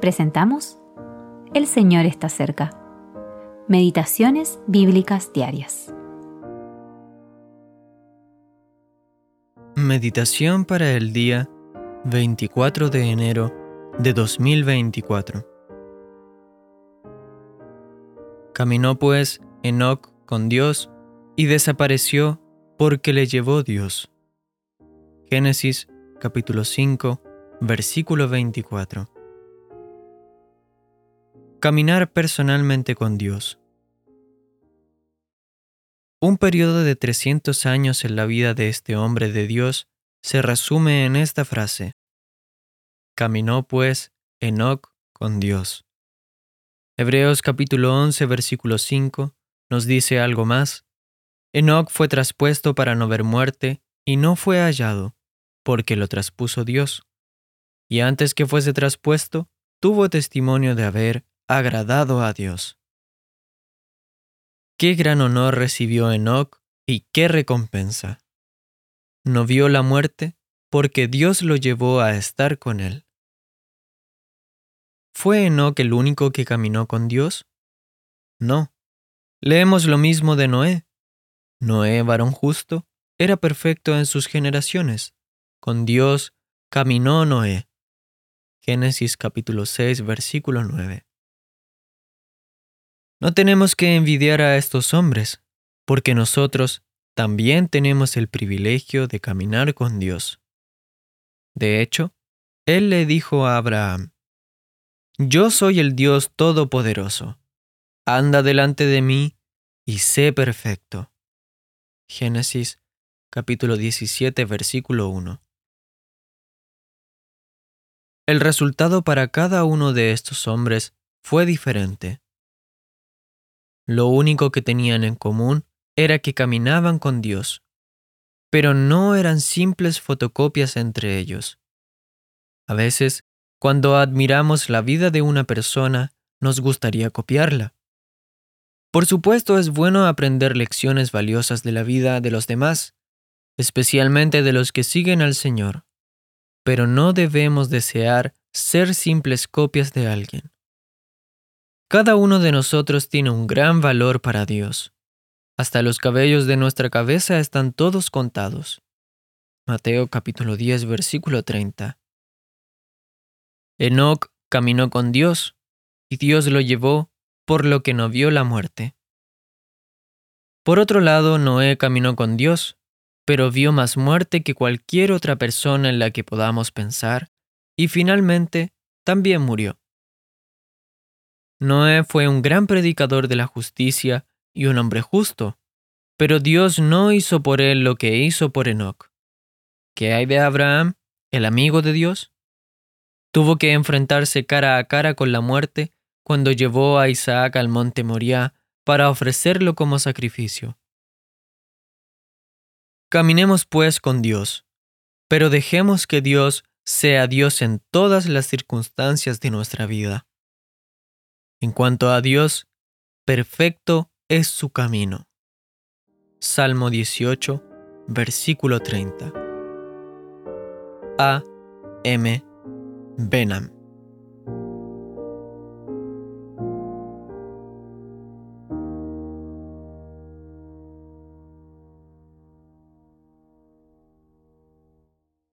presentamos El Señor está cerca. Meditaciones bíblicas diarias. Meditación para el día 24 de enero de 2024. Caminó pues Enoc con Dios y desapareció porque le llevó Dios. Génesis capítulo 5, versículo 24. Caminar personalmente con Dios. Un periodo de 300 años en la vida de este hombre de Dios se resume en esta frase. Caminó pues Enoc con Dios. Hebreos capítulo 11 versículo 5 nos dice algo más. Enoc fue traspuesto para no ver muerte y no fue hallado, porque lo traspuso Dios. Y antes que fuese traspuesto, tuvo testimonio de haber agradado a Dios. Qué gran honor recibió Enoc y qué recompensa. No vio la muerte porque Dios lo llevó a estar con él. ¿Fue Enoc el único que caminó con Dios? No. Leemos lo mismo de Noé. Noé, varón justo, era perfecto en sus generaciones. Con Dios caminó Noé. Génesis capítulo 6, versículo 9. No tenemos que envidiar a estos hombres, porque nosotros también tenemos el privilegio de caminar con Dios. De hecho, Él le dijo a Abraham, Yo soy el Dios Todopoderoso, anda delante de mí y sé perfecto. Génesis capítulo 17 versículo 1. El resultado para cada uno de estos hombres fue diferente. Lo único que tenían en común era que caminaban con Dios, pero no eran simples fotocopias entre ellos. A veces, cuando admiramos la vida de una persona, nos gustaría copiarla. Por supuesto es bueno aprender lecciones valiosas de la vida de los demás, especialmente de los que siguen al Señor, pero no debemos desear ser simples copias de alguien. Cada uno de nosotros tiene un gran valor para Dios. Hasta los cabellos de nuestra cabeza están todos contados. Mateo capítulo 10 versículo 30. Enoc caminó con Dios, y Dios lo llevó, por lo que no vio la muerte. Por otro lado, Noé caminó con Dios, pero vio más muerte que cualquier otra persona en la que podamos pensar, y finalmente también murió. Noé fue un gran predicador de la justicia y un hombre justo, pero Dios no hizo por él lo que hizo por Enoch. ¿Qué hay de Abraham, el amigo de Dios? Tuvo que enfrentarse cara a cara con la muerte cuando llevó a Isaac al monte Moriah para ofrecerlo como sacrificio. Caminemos pues con Dios, pero dejemos que Dios sea Dios en todas las circunstancias de nuestra vida. En cuanto a Dios, perfecto es su camino. Salmo 18, versículo 30. A. M. Benham